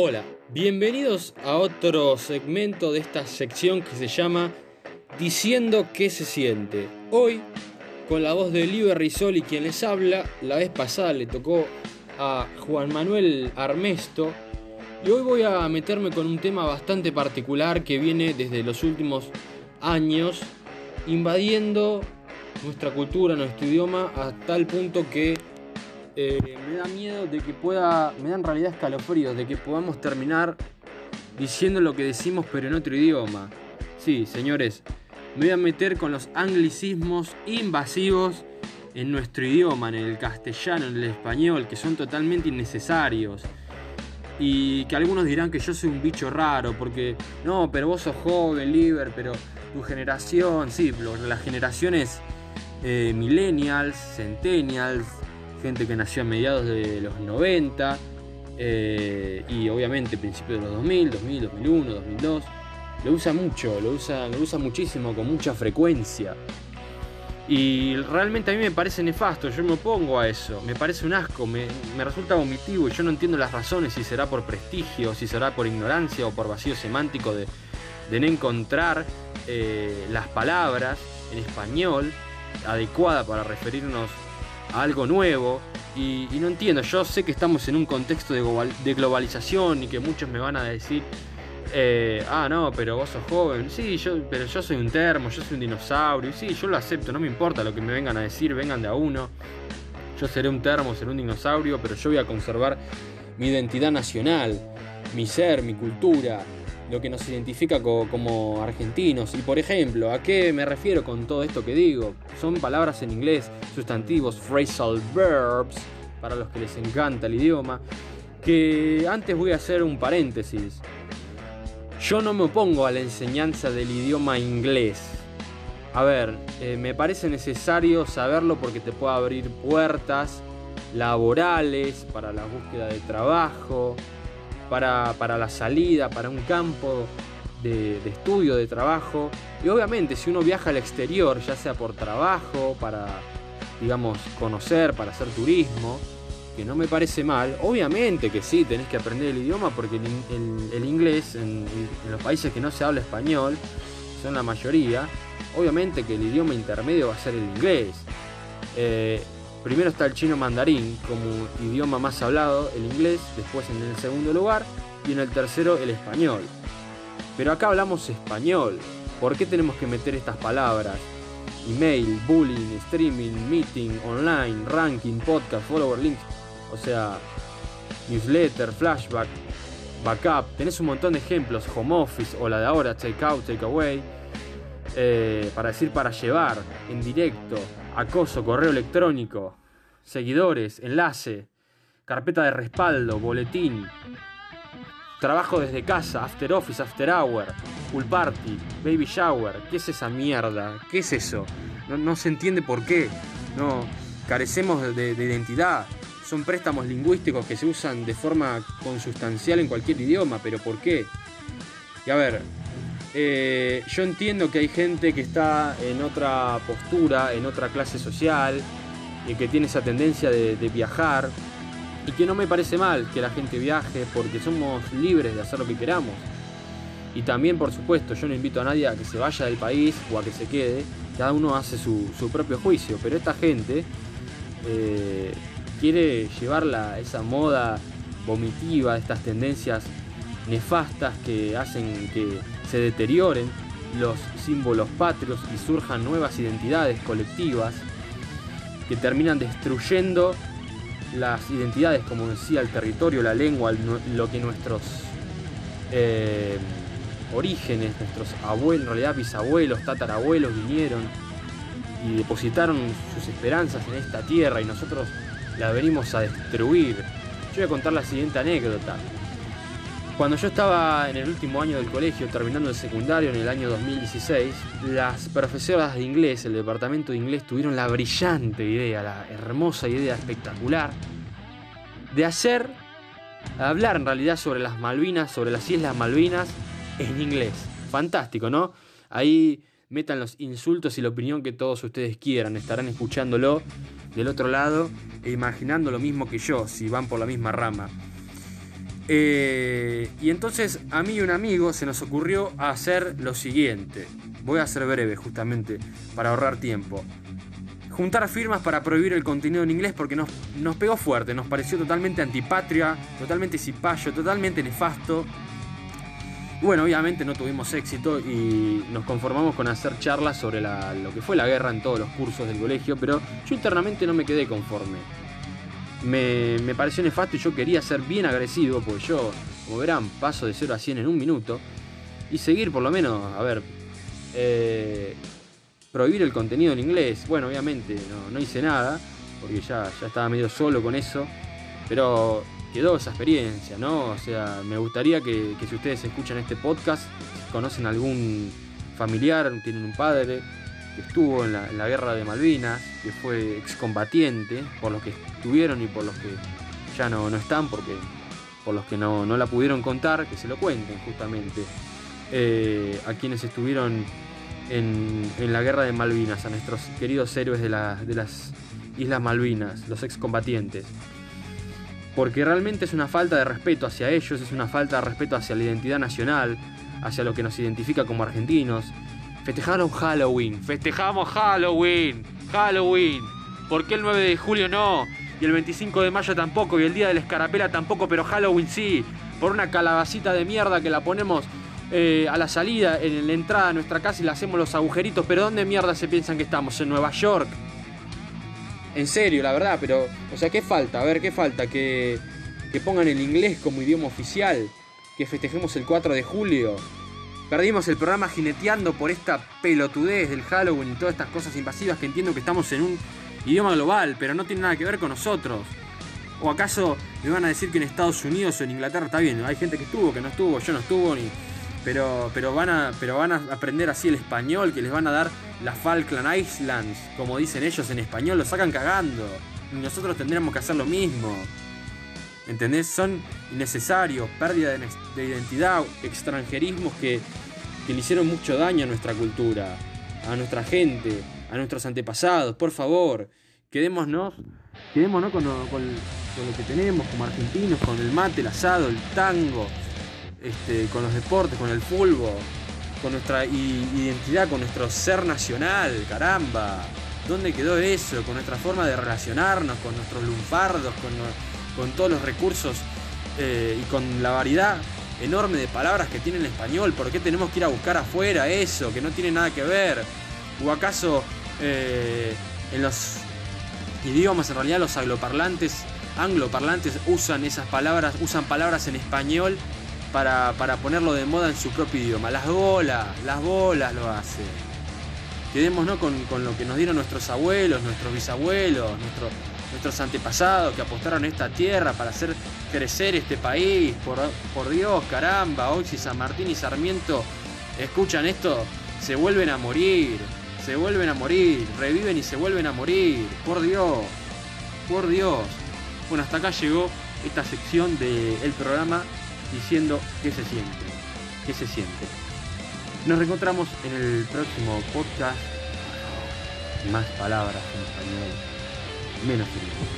Hola, bienvenidos a otro segmento de esta sección que se llama Diciendo qué se siente. Hoy, con la voz de Liber Risoli quien les habla, la vez pasada le tocó a Juan Manuel Armesto. Y hoy voy a meterme con un tema bastante particular que viene desde los últimos años invadiendo nuestra cultura, nuestro idioma, a tal punto que eh, me da miedo de que pueda, me dan realidad escalofríos, de que podamos terminar diciendo lo que decimos pero en otro idioma. Sí, señores, me voy a meter con los anglicismos invasivos en nuestro idioma, en el castellano, en el español, que son totalmente innecesarios. Y que algunos dirán que yo soy un bicho raro, porque no, pero vos sos joven, Liber, pero tu generación, sí, las generaciones eh, millennials, centennials, gente que nació a mediados de los 90 eh, y obviamente principios de los 2000, 2000, 2001, 2002. Lo usa mucho, lo usa, lo usa muchísimo, con mucha frecuencia. Y realmente a mí me parece nefasto, yo me opongo a eso, me parece un asco, me, resulta vomitivo y yo no entiendo las razones, si será por prestigio, si será por ignorancia o por vacío semántico de, no encontrar eh, las palabras en español adecuada para referirnos algo nuevo. Y, no entiendo, yo sé que estamos en un contexto de, globalización y que muchos me van a decir, eh, ah, no, pero vos sos joven. Sí, yo, pero yo soy un termo, yo soy un dinosaurio. Sí, yo lo acepto, no me importa lo que me vengan a decir, vengan de a uno. Yo seré un termo, seré un dinosaurio, pero yo voy a conservar mi identidad nacional, mi ser, mi cultura, lo que nos identifica como argentinos. Y por ejemplo, ¿a qué me refiero con todo esto que digo? Son palabras en inglés, sustantivos, phrasal verbs, para los que les encanta el idioma, que antes voy a hacer un paréntesis. Yo no me opongo a la enseñanza del idioma inglés. A ver, eh, me parece necesario saberlo porque te puede abrir puertas laborales para la búsqueda de trabajo, para, la salida, para un campo de, estudio, de trabajo. Y obviamente si uno viaja al exterior, ya sea por trabajo, para, digamos, conocer, para hacer turismo, que no me parece mal, obviamente que sí, tenés que aprender el idioma porque el, inglés en, los países que no se habla español, son la mayoría, obviamente que el idioma intermedio va a ser el inglés. Eh, Primero está el chino mandarín como idioma más hablado, el inglés, después en el segundo lugar y en el tercero el español. Pero acá hablamos español. ¿Por qué tenemos que meter estas palabras? Email, bullying, streaming, meeting, online, ranking, podcast, follower, links. O sea, newsletter, flashback, backup. Tenés un montón de ejemplos. Home office o la de ahora, take out, take away. Eh, para decir para llevar, en directo, acoso, correo electrónico, seguidores, enlace, carpeta de respaldo, boletín, trabajo desde casa, after office, after hour, pool party, baby shower. ¿Qué es esa mierda? ¿Qué es eso? No, se entiende por qué. No, carecemos de, de identidad. Son préstamos lingüísticos que se usan de forma consustancial en cualquier idioma, pero ¿por qué? Y a ver, eh, yo entiendo que hay gente que está en otra postura, en otra clase social, y que tiene esa tendencia de, viajar, y que no me parece mal que la gente viaje porque somos libres de hacer lo que queramos. Y también, por supuesto, yo no invito a nadie a que se vaya del país o a que se quede, cada uno hace su, propio juicio, pero esta gente eh, quiere llevar esa moda vomitiva, estas tendencias nefastas que hacen que se deterioren los símbolos patrios y surjan nuevas identidades colectivas que terminan destruyendo las identidades, como decía, el territorio, la lengua, lo que nuestros eh, orígenes, nuestros abuelos, en realidad bisabuelos, tatarabuelos vinieron y depositaron sus esperanzas en esta tierra y nosotros la venimos a destruir. Yo voy a contar la siguiente anécdota. Cuando yo estaba en el último año del colegio, terminando el secundario en el año 2016, las profesoras de inglés, el departamento de inglés, tuvieron la brillante idea, la hermosa idea espectacular, de hacer, hablar en realidad sobre las Malvinas, sobre las Islas Malvinas en inglés. Fantástico, ¿no? Ahí metan los insultos y la opinión que todos ustedes quieran, estarán escuchándolo del otro lado e imaginando lo mismo que yo, si van por la misma rama. Eh, y entonces a mí y un amigo se nos ocurrió hacer lo siguiente. Voy a ser breve justamente para ahorrar tiempo. Juntar firmas para prohibir el contenido en inglés porque nos, nos pegó fuerte, nos pareció totalmente antipatria, totalmente cipayo, totalmente nefasto. Bueno, obviamente no tuvimos éxito y nos conformamos con hacer charlas sobre lo que fue la guerra en todos los cursos del colegio, pero yo internamente no me quedé conforme me, pareció nefasto y yo quería ser bien agresivo, porque yo, como verán, paso de 0 a 100 en un minuto. Y seguir por lo menos, a ver, eh, prohibir el contenido en inglés. Bueno, obviamente no, hice nada, porque ya, ya estaba medio solo con eso. Pero quedó esa experiencia, ¿no? O sea, me gustaría que, que si ustedes escuchan este podcast, conocen algún familiar, tienen un padre, estuvo en la, guerra de Malvinas, que fue excombatiente, por los que estuvieron y por los que ya no, no están, porque por los que no, la pudieron contar, que se lo cuenten justamente. Eh, a quienes estuvieron en, la guerra de Malvinas, a nuestros queridos héroes de, de las Islas Malvinas, los excombatientes. Porque realmente es una falta de respeto hacia ellos, es una falta de respeto hacia la identidad nacional, hacia lo que nos identifica como argentinos, Festejaron Halloween. Festejamos Halloween. Halloween. ¿Por qué el 9 de julio no? Y el 25 de mayo tampoco. Y el día de la escarapela tampoco. Pero Halloween sí. Por una calabacita de mierda que la ponemos eh, a la salida, en la entrada de nuestra casa y le hacemos los agujeritos. Pero ¿dónde mierda se piensan que estamos? ¿En Nueva York? En serio, la verdad, pero. O sea, ¿qué falta? A ver, ¿qué falta? Que, que pongan el inglés como idioma oficial. Que festejemos el 4 de julio. Perdimos el programa jineteando por esta pelotudez del Halloween y todas estas cosas invasivas que entiendo que estamos en un idioma global, pero no tiene nada que ver con nosotros. ¿O acaso me van a decir que en Estados Unidos o en Inglaterra está bien? Hay gente que estuvo, que no estuvo, yo no estuvo, ni, pero, pero, van a, pero van a aprender así el español, que les van a dar las Falkland Islands, como dicen ellos en español, lo sacan cagando. Y nosotros tendríamos que hacer lo mismo. ¿Entendés? Son innecesarios, pérdida de, identidad, extranjerismos que, le hicieron mucho daño a nuestra cultura, a nuestra gente, a nuestros antepasados. Por favor, quedémonos, quedémonos con, lo que tenemos como argentinos, con el mate, el asado, el tango, este, con los deportes, con el fútbol, con nuestra identidad, con nuestro ser nacional, caramba. ¿Dónde quedó eso? Con nuestra forma de relacionarnos, con nuestros lunfardos, con con todos los recursos eh, y con la variedad enorme de palabras que tiene el español. ¿Por qué tenemos que ir a buscar afuera eso que no tiene nada que ver? ¿O acaso eh, en los idiomas, en realidad los angloparlantes, angloparlantes usan esas palabras, usan palabras en español para, ponerlo de moda en su propio idioma? Las bolas, las bolas lo hacen. Quedémonos con, con lo que nos dieron nuestros abuelos, nuestros bisabuelos, nuestros nuestros antepasados que apostaron esta tierra para hacer crecer este país. Por, por Dios, caramba, hoy si San Martín y Sarmiento escuchan esto, se vuelven a morir, se vuelven a morir, reviven y se vuelven a morir. Por Dios, por Dios. Bueno, hasta acá llegó esta sección del programa diciendo qué se siente, qué se siente. Nos reencontramos en el próximo podcast. Más palabras en español menos feliz.